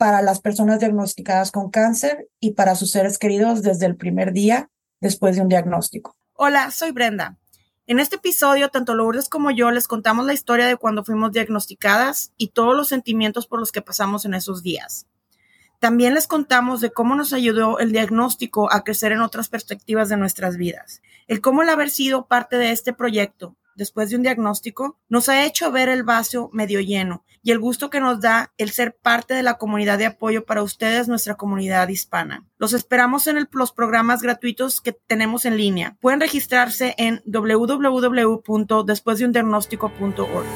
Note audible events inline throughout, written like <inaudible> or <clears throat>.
para las personas diagnosticadas con cáncer y para sus seres queridos desde el primer día después de un diagnóstico. Hola, soy Brenda. En este episodio, tanto Lourdes como yo les contamos la historia de cuando fuimos diagnosticadas y todos los sentimientos por los que pasamos en esos días. También les contamos de cómo nos ayudó el diagnóstico a crecer en otras perspectivas de nuestras vidas, el cómo el haber sido parte de este proyecto después de un diagnóstico, nos ha hecho ver el vaso medio lleno y el gusto que nos da el ser parte de la comunidad de apoyo para ustedes, nuestra comunidad hispana. Los esperamos en los programas gratuitos que tenemos en línea. Pueden registrarse en www.despuesdeundiagnóstico.org.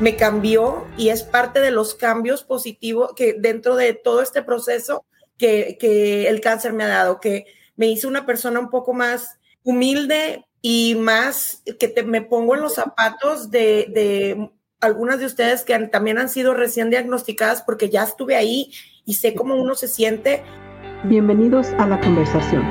Me cambió y es parte de los cambios positivos que dentro de todo este proceso que, que el cáncer me ha dado, que me hizo una persona un poco más humilde, y más que te, me pongo en los zapatos de, de algunas de ustedes que también han sido recién diagnosticadas porque ya estuve ahí y sé cómo uno se siente. Bienvenidos a la conversación.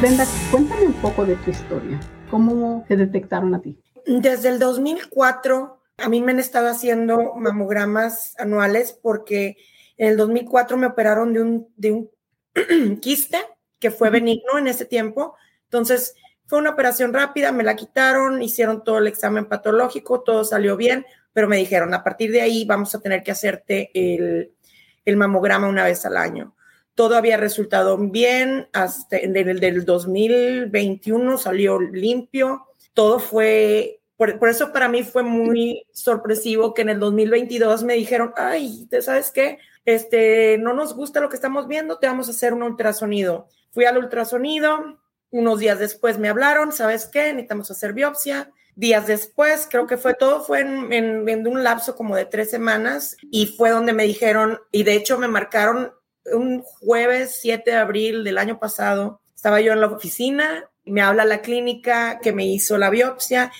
Brenda, cuéntame un poco de tu historia. ¿Cómo te detectaron a ti? Desde el 2004 a mí me han estado haciendo mamogramas anuales porque en el 2004 me operaron de un, de un <clears throat> quiste que fue benigno en ese tiempo. Entonces, fue una operación rápida, me la quitaron, hicieron todo el examen patológico, todo salió bien, pero me dijeron, a partir de ahí vamos a tener que hacerte el, el mamograma una vez al año. Todo había resultado bien, hasta en el del 2021 salió limpio, todo fue, por, por, eso para mí fue muy sorpresivo que en el 2022 me dijeron, ay, ¿sabes qué? Este, no nos gusta lo que estamos viendo, te vamos a hacer un ultrasonido. Fui al ultrasonido, unos días después me hablaron, ¿sabes qué? Necesitamos hacer biopsia. Días después, creo que fue todo, fue en, un lapso como de tres semanas y fue donde me dijeron, y de hecho me marcaron un jueves 7 de abril del año pasado, estaba yo en la oficina, me habla la clínica que me hizo la biopsia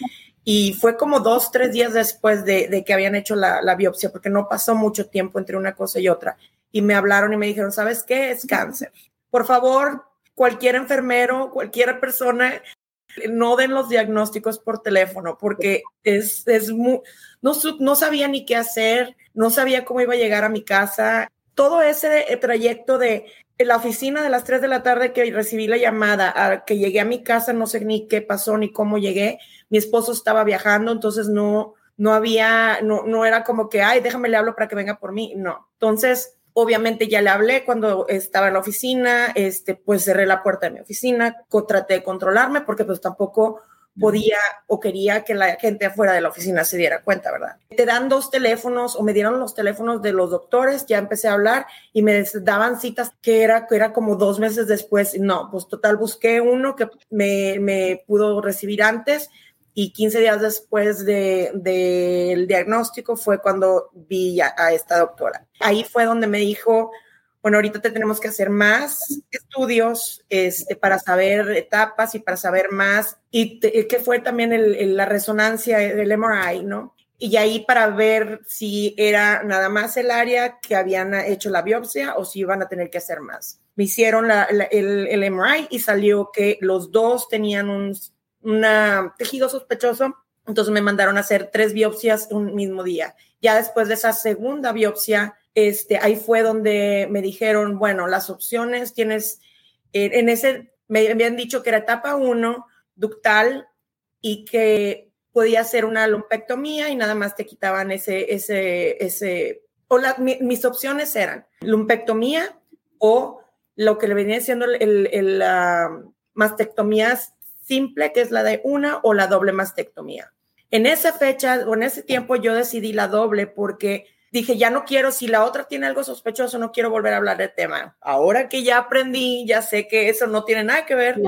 y fue como dos, tres días después de, de que habían hecho la, la, biopsia, porque no pasó mucho tiempo entre una cosa y otra. Y me hablaron y me dijeron, ¿sabes qué? Es cáncer por favor, cualquier enfermero, cualquier persona, no den los diagnósticos por teléfono, porque es, es muy, no, no sabía ni qué hacer, no sabía cómo iba a llegar a mi casa. Todo ese trayecto de la oficina de las 3 de la tarde que recibí la llamada, a que llegué a mi casa, no sé ni qué pasó ni cómo llegué. Mi esposo estaba viajando, entonces no, no había, no, no era como que, ay, déjame le hablo para que venga por mí. No. Entonces, Obviamente ya le hablé cuando estaba en la oficina, este, pues cerré la puerta de mi oficina, traté de controlarme porque pues tampoco podía o quería que la gente afuera de la oficina se diera cuenta, ¿verdad? Te dan dos teléfonos o me dieron los teléfonos de los doctores, ya empecé a hablar y me daban citas que era, que era como dos meses después. No, pues total, busqué uno que me, me pudo recibir antes, y 15 días después del de, diagnóstico fue cuando vi a, esta doctora. Ahí fue donde me dijo, bueno, ahorita te tenemos que hacer más estudios este, para saber etapas y para saber más, y que fue también la resonancia del MRI, ¿no? Y ahí para ver si era nada más el área que habían hecho la biopsia o si iban a tener que hacer más. Me hicieron la, el, el MRI y salió que los dos tenían un un tejido sospechoso, entonces me mandaron a hacer tres biopsias un mismo día. Ya después de esa segunda biopsia, este, ahí fue donde me dijeron, bueno, las opciones tienes, eh, en ese, me habían dicho que era etapa 1, ductal, y que podía ser una lumpectomía y nada más te quitaban ese, ese, ese, o mis opciones eran lumpectomía o lo que le venía siendo el, el, la mastectomías simple, que es la de una, o la doble mastectomía. En esa fecha o en ese tiempo yo decidí la doble porque dije, ya no quiero, si la otra tiene algo sospechoso, no quiero volver a hablar del tema. Ahora que ya aprendí, ya sé que eso no tiene nada que ver.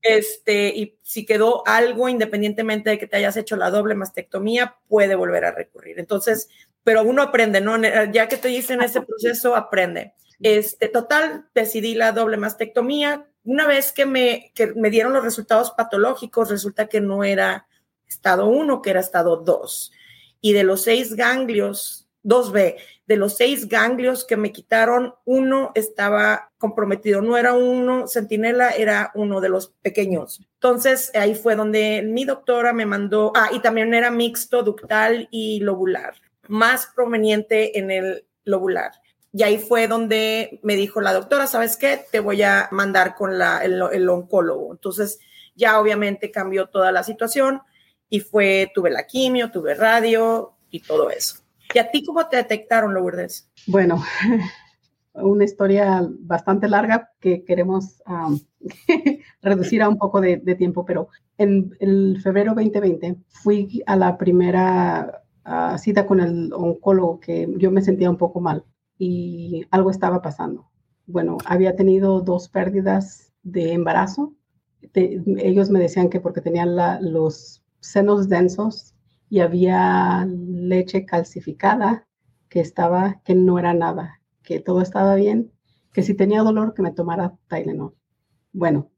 Este, y si quedó algo, independientemente de que te hayas hecho la doble mastectomía, puede volver a recurrir. Entonces, pero uno aprende, ¿no? Ya que te dicen ese proceso, aprende. Este, total, decidí la doble mastectomía. Una vez que me, que me dieron los resultados patológicos, resulta que no era estado 1, que era estado 2. Y de los seis ganglios 2B, de los seis ganglios que me quitaron, uno estaba comprometido, no era uno centinela, era uno de los pequeños. Entonces ahí fue donde mi doctora me mandó, ah, y también era mixto ductal y lobular, más proveniente en el lobular. Y ahí fue donde me dijo la doctora, ¿sabes qué? Te voy a mandar con el, oncólogo. Entonces ya obviamente cambió toda la situación y fue, tuve la quimio, tuve radio y todo eso. ¿Y a ti cómo te detectaron, Lourdes? Bueno, <laughs> una historia bastante larga que queremos <laughs> reducir a un poco de, tiempo, pero en el febrero 2020 fui a la primera cita con el oncólogo que yo me sentía un poco mal y algo estaba pasando. Bueno, había tenido dos pérdidas de embarazo. ellos me decían que porque tenían los senos densos y había leche calcificada que estaba, que no era nada, que todo estaba bien, que si tenía dolor que me tomara Tylenol. Bueno,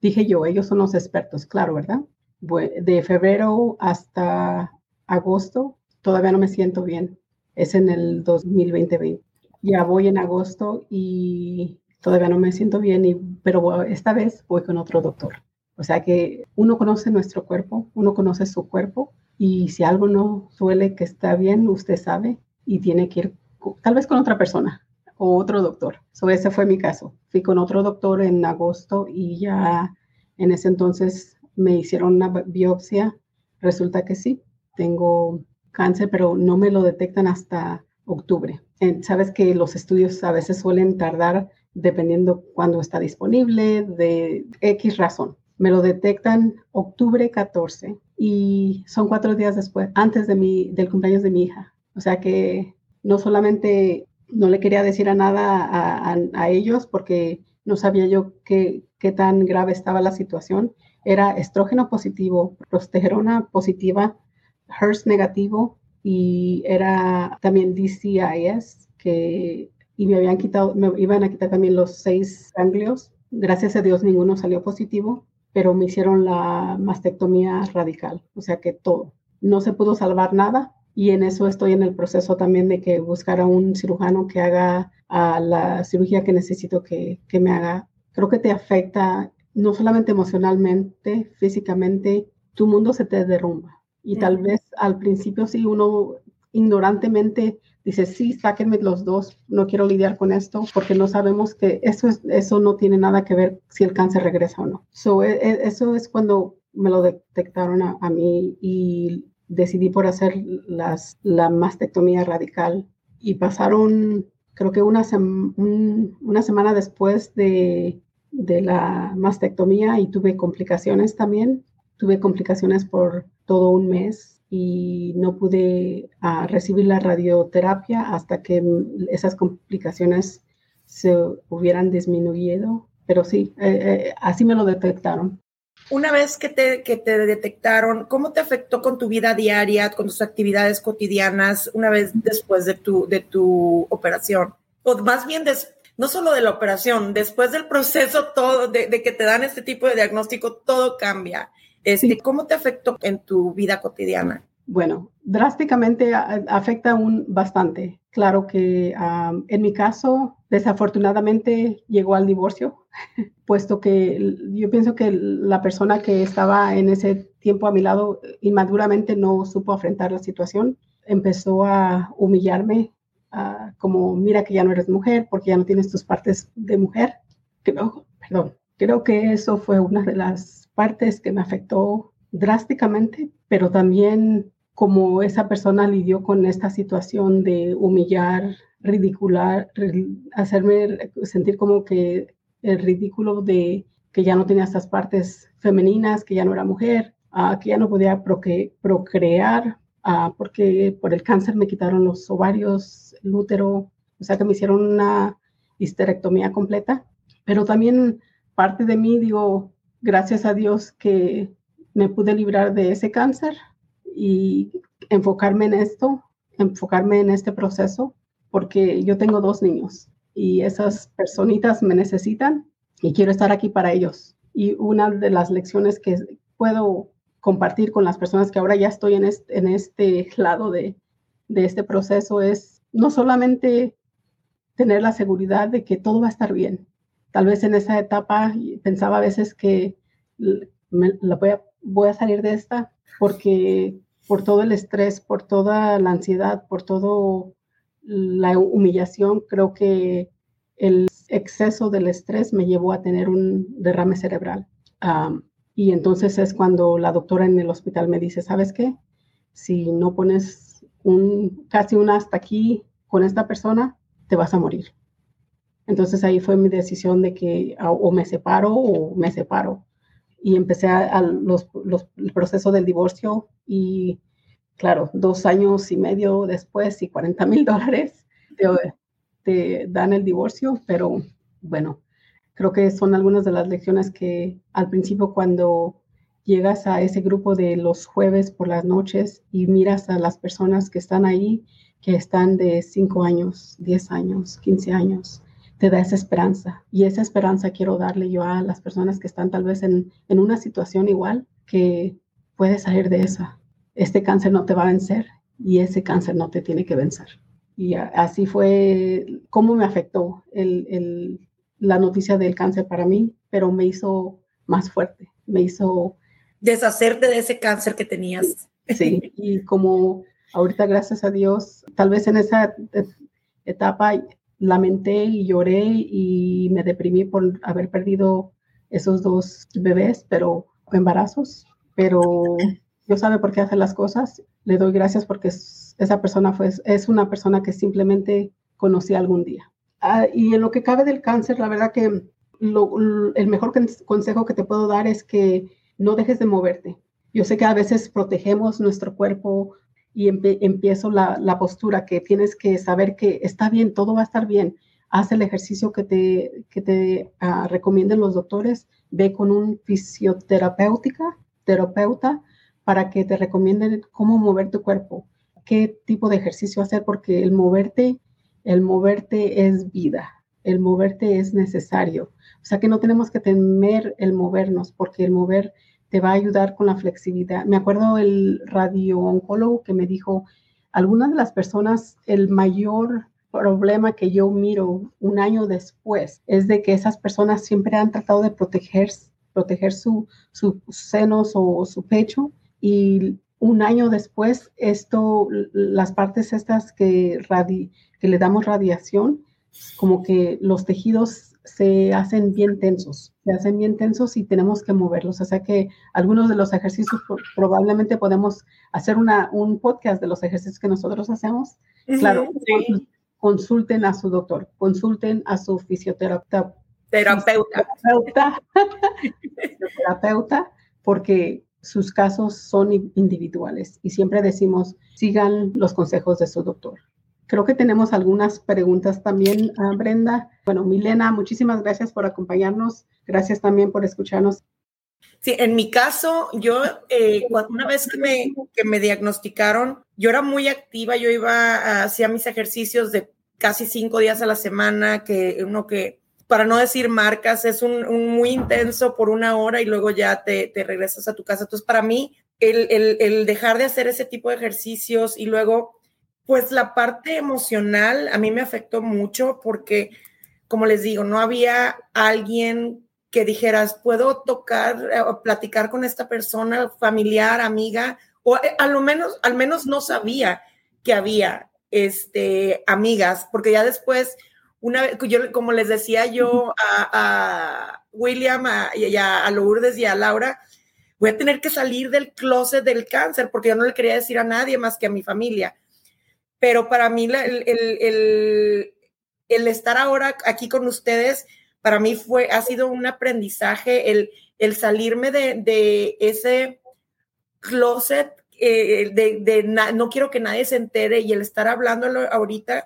dije yo, ellos son los expertos, claro, ¿verdad? De febrero hasta agosto todavía no me siento bien. Es en el 2020. Ya voy en agosto y todavía no me siento bien, y, pero esta vez voy con otro doctor. O sea que uno conoce nuestro cuerpo, uno conoce su cuerpo y si algo no suele que está bien, usted sabe y tiene que ir tal vez con otra persona o otro doctor. So, ese fue mi caso. Fui con otro doctor en agosto y ya en ese entonces me hicieron una biopsia. Resulta que sí, tengo cáncer, pero no me lo detectan hasta octubre. Sabes que los estudios a veces suelen tardar dependiendo cuándo está disponible, de X razón. Me lo detectan octubre 14 y son cuatro días después, antes de mi, del cumpleaños de mi hija. O sea que no solamente no le quería decir a nada a, a, ellos porque no sabía yo qué, qué tan grave estaba la situación. Era estrógeno positivo, progesterona positiva, HERS negativo y era también DCIS que y me habían quitado, me iban a quitar también los seis ganglios. Gracias a Dios ninguno salió positivo pero me hicieron la mastectomía radical, o sea que todo. No se pudo salvar nada y en eso estoy en el proceso también de que buscar a un cirujano que haga la cirugía que necesito que, que me haga. Creo que te afecta no solamente emocionalmente, físicamente, tu mundo se te derrumba. Y tal vez al principio sí uno ignorantemente dice, sí, sáquenme los dos, no quiero lidiar con esto porque no sabemos que eso, es, eso no tiene nada que ver si el cáncer regresa o no. So, e, e, eso es cuando me lo detectaron a, mí y decidí por hacer las, la mastectomía radical y pasaron, creo que una, una semana después de, de la mastectomía y tuve complicaciones también. Tuve complicaciones por todo un mes y no pude ah, recibir la radioterapia hasta que esas complicaciones se hubieran disminuido. Pero sí, eh, eh, así me lo detectaron. Una vez que te, que te detectaron, ¿cómo te afectó con tu vida diaria, con tus actividades cotidianas una vez después de tu, de tu operación? O más bien, no solo de la operación, después del proceso todo, de, de que te dan este tipo de diagnóstico, todo cambia. Este, ¿Cómo te afectó en tu vida cotidiana? Bueno, drásticamente afecta un bastante. Claro que en mi caso, desafortunadamente llegó al divorcio, <laughs> puesto que yo pienso que la persona que estaba en ese tiempo a mi lado inmaduramente no supo afrontar la situación. Empezó a humillarme, como mira que ya no eres mujer porque ya no tienes tus partes de mujer. Creo, perdón, creo que eso fue una de las partes que me afectó drásticamente, pero también como esa persona lidió con esta situación de humillar, ridicular, hacerme sentir como que el ridículo de que ya no tenía estas partes femeninas, que ya no era mujer, que ya no podía procrear, porque por el cáncer me quitaron los ovarios, el útero, o sea que me hicieron una histerectomía completa, pero también parte de mí, digo, gracias a Dios que me pude librar de ese cáncer y enfocarme en esto, enfocarme en este proceso, porque yo tengo dos niños y esas personitas me necesitan y quiero estar aquí para ellos. Y una de las lecciones que puedo compartir con las personas que ahora ya estoy en este, lado de este proceso es no solamente tener la seguridad de que todo va a estar bien. Tal vez en esa etapa pensaba a veces que la voy, a, voy a salir de esta porque por todo el estrés, por toda la ansiedad, por todo la humillación, creo que el exceso del estrés me llevó a tener un derrame cerebral. y entonces es cuando la doctora en el hospital me dice, ¿sabes qué? Si no pones un, casi un hasta aquí con esta persona, te vas a morir. Entonces ahí fue mi decisión de que o me separo o me separo. Y empecé a, los, el proceso del divorcio y claro, dos años y medio después y 40 mil dólares te, dan el divorcio, pero bueno, creo que son algunas de las lecciones que al principio cuando llegas a ese grupo de los jueves por las noches y miras a las personas que están ahí, que están de 5 años, 10 años, 15 años, te da esa esperanza. Y esa esperanza quiero darle yo a las personas que están tal vez en, en una situación igual, que puedes salir de esa. Este cáncer no te va a vencer y ese cáncer no te tiene que vencer. Y así fue cómo me afectó el, el, la noticia del cáncer para mí, pero me hizo más fuerte, me hizo... Deshacerte de ese cáncer que tenías. Sí, <laughs> y como ahorita gracias a Dios, tal vez en esa etapa lamenté y lloré y me deprimí por haber perdido esos dos bebés, pero embarazos, pero Dios sabe por qué hace las cosas. Le doy gracias porque esa persona fue, es una persona que simplemente conocí algún día. Ah, y en lo que cabe del cáncer, la verdad que el mejor consejo que te puedo dar es que no dejes de moverte. Yo sé que a veces protegemos nuestro cuerpo y empiezo la, postura que tienes que saber que está bien, todo va a estar bien. Haz el ejercicio que te, que te ah, recomienden los doctores. Ve con un fisioterapeuta terapeuta para que te recomienden cómo mover tu cuerpo, qué tipo de ejercicio hacer, porque el moverte, el moverte es vida, el moverte es necesario. O sea que no tenemos que temer el movernos, porque el mover te va a ayudar con la flexibilidad. Me acuerdo el radio-oncólogo que me dijo, algunas de las personas, el mayor problema que yo miro un año después es de que esas personas siempre han tratado de proteger, proteger sus senos o su pecho y un año después esto, las partes estas que, que le damos radiación, como que los tejidos se hacen bien tensos, se hacen bien tensos y tenemos que moverlos. O sea que algunos de los ejercicios probablemente podemos hacer una, un podcast de los ejercicios que nosotros hacemos. claro, consulten a su doctor, consulten a su fisioterapeuta. Terapeuta. Terapeuta, terapeuta porque sus casos son individuales y siempre decimos, sigan los consejos de su doctor. Creo que tenemos algunas preguntas también, ah, Brenda. Bueno, Milena, muchísimas gracias por acompañarnos. Gracias también por escucharnos. Sí, en mi caso, yo eh, una vez que me, que me diagnosticaron, yo era muy activa, yo iba, hacia mis ejercicios de casi cinco días a la semana, que uno que, para no decir marcas, es un, muy intenso por una hora y luego ya te, te regresas a tu casa. Entonces, para mí, el, el, el, dejar de hacer ese tipo de ejercicios y luego pues la parte emocional a mí me afectó mucho porque, como les digo, no había alguien que dijeras, puedo tocar eh, o platicar con esta persona, familiar, amiga, o eh, a lo menos, al menos no sabía que había este, amigas, porque ya después, una vez, yo, como les decía yo a, William y a, a Lourdes y a Laura, voy a tener que salir del closet del cáncer porque yo no le quería decir a nadie más que a mi familia pero para mí el, estar ahora aquí con ustedes, para mí fue, ha sido un aprendizaje, el, salirme de, ese closet eh, de, no quiero que nadie se entere y el estar hablándolo ahorita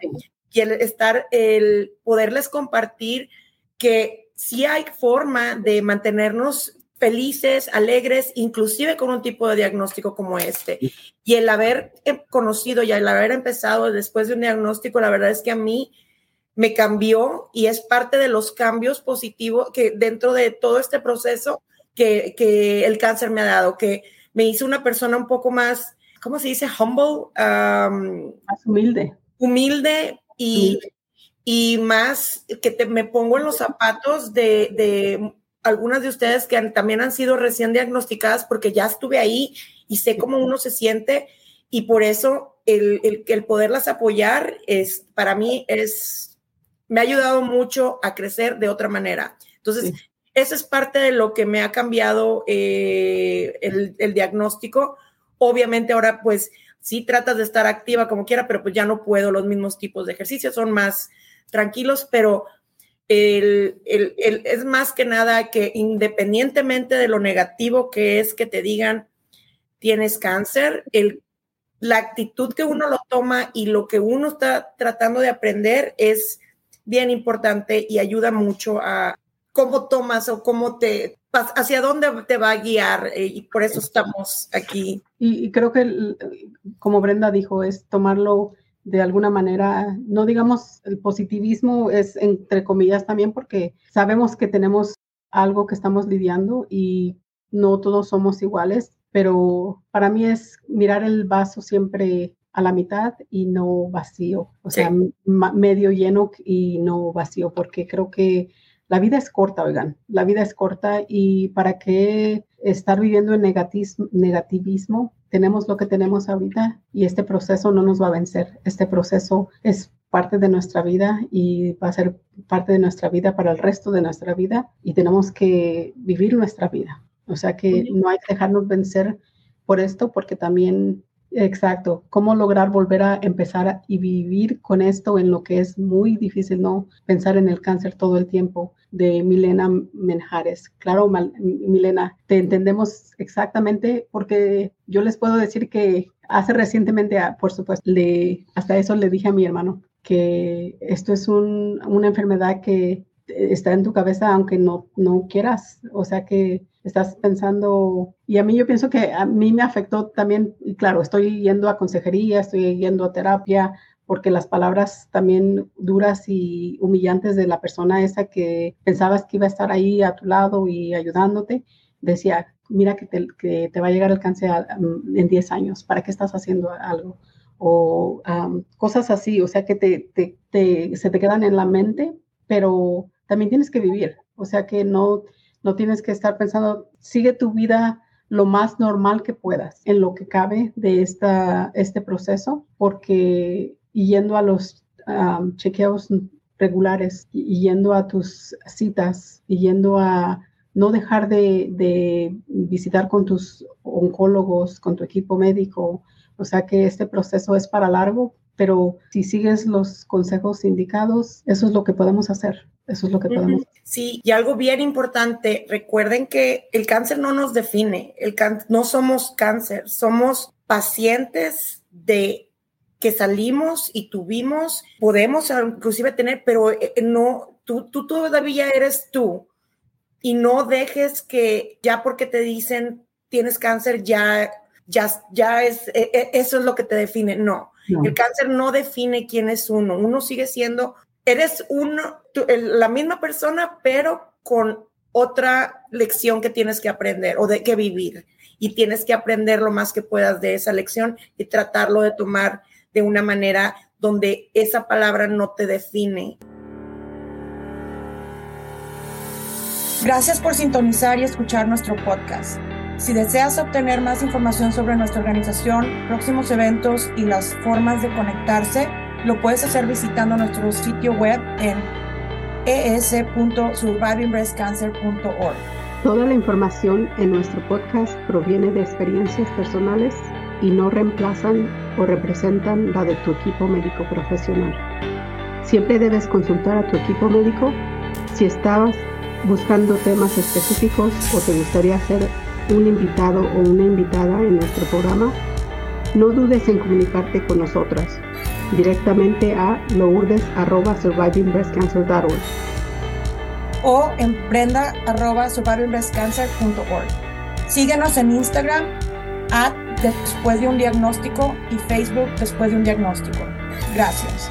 y el estar, el poderles compartir que sí hay forma de mantenernos felices, alegres, inclusive con un tipo de diagnóstico como este. Y el haber eh, conocido y el haber empezado después de un diagnóstico, la verdad es que a mí me cambió y es parte de los cambios positivos que dentro de todo este proceso que, que el cáncer me ha dado, que me hizo una persona un poco más, ¿cómo se dice? Humble. más humilde. Humilde y, y más que te, me pongo en los zapatos de, de algunas de ustedes que también han sido recién diagnosticadas porque ya estuve ahí y sé cómo uno se siente y por eso el, el, el, poderlas apoyar es para mí es me ha ayudado mucho a crecer de otra manera. Entonces, eso es parte de lo que me ha cambiado eh, el, el, diagnóstico. Obviamente ahora pues sí tratas de estar activa como quiera, pero pues ya no puedo los mismos tipos de ejercicios, son más tranquilos, pero el, el, el, es más que nada que independientemente de lo negativo que es que te digan tienes cáncer, el, la actitud que uno lo toma y lo que uno está tratando de aprender es bien importante y ayuda mucho a cómo tomas o cómo te, hacia dónde te va a guiar eh, y por eso estamos aquí. Y, y creo que, como Brenda dijo, es tomarlo de alguna manera, no digamos el positivismo es entre comillas también porque sabemos que tenemos algo que estamos lidiando y no todos somos iguales, pero para mí es mirar el vaso siempre a la mitad y no vacío, o sea, medio lleno y no vacío, porque creo que la vida es corta, oigan, la vida es corta y para qué estar viviendo en negativismo tenemos lo que tenemos ahorita y este proceso no nos va a vencer. Este proceso es parte de nuestra vida y va a ser parte de nuestra vida para el resto de nuestra vida y tenemos que vivir nuestra vida. O sea que no hay que dejarnos vencer por esto porque también Exacto, cómo lograr volver a empezar y vivir con esto en lo que es muy difícil, ¿no? Pensar en el cáncer todo el tiempo, de Milena Menjares. Claro, Milena, te entendemos exactamente porque yo les puedo decir que hace recientemente, ah, por supuesto, hasta eso le dije a mi hermano que esto es un, una enfermedad que está en tu cabeza aunque no, no quieras, o sea que estás pensando, y a mí yo pienso que a mí me afectó también, y claro, estoy yendo a consejería, estoy yendo a terapia, porque las palabras también duras y humillantes de la persona esa que pensabas que iba a estar ahí a tu lado y ayudándote, decía, mira que te, que te va a llegar el cáncer um, en 10 años, ¿para qué estás haciendo algo? O cosas así, o sea que te, te, se te quedan en la mente, pero también tienes que vivir, o sea que no no tienes que estar pensando, sigue tu vida lo más normal que puedas en lo que cabe de esta, este proceso, porque yendo a los chequeos regulares, yendo a tus citas, yendo a no dejar de, de, visitar con tus oncólogos, con tu equipo médico. O sea que este proceso es para largo, pero si sigues los consejos indicados, eso es lo que podemos hacer. Eso es lo que podemos. Sí, y algo bien importante, recuerden que el cáncer no nos define, el no somos cáncer, somos pacientes de que salimos y tuvimos, podemos inclusive tener, pero eh, eh, no, tú, tú todavía eres tú y no dejes que ya porque te dicen tienes cáncer ya ya, ya es, eh, eso es lo que te define. No. No, el cáncer no define quién es uno. Uno sigue siendo eres uno, la misma persona, pero con otra lección que tienes que aprender o de que vivir. Y tienes que aprender lo más que puedas de esa lección y tratarlo de tomar de una manera donde esa palabra no te define. Gracias por sintonizar y escuchar nuestro podcast. Si deseas obtener más información sobre nuestra organización, próximos eventos y las formas de conectarse, lo puedes hacer visitando nuestro sitio web en es.survivingbreastcancer.org. Toda la información en nuestro podcast proviene de experiencias personales y no reemplazan o representan la de tu equipo médico profesional. Siempre debes consultar a tu equipo médico si estabas buscando temas específicos o te gustaría ser un invitado o una invitada en nuestro programa no dudes en comunicarte con nosotras directamente a lourdes.survivingbreastcancer.org o en brenda.survivingbreastcancer.org. Síguenos en Instagram at después de un diagnóstico y Facebook después de un diagnóstico. Gracias.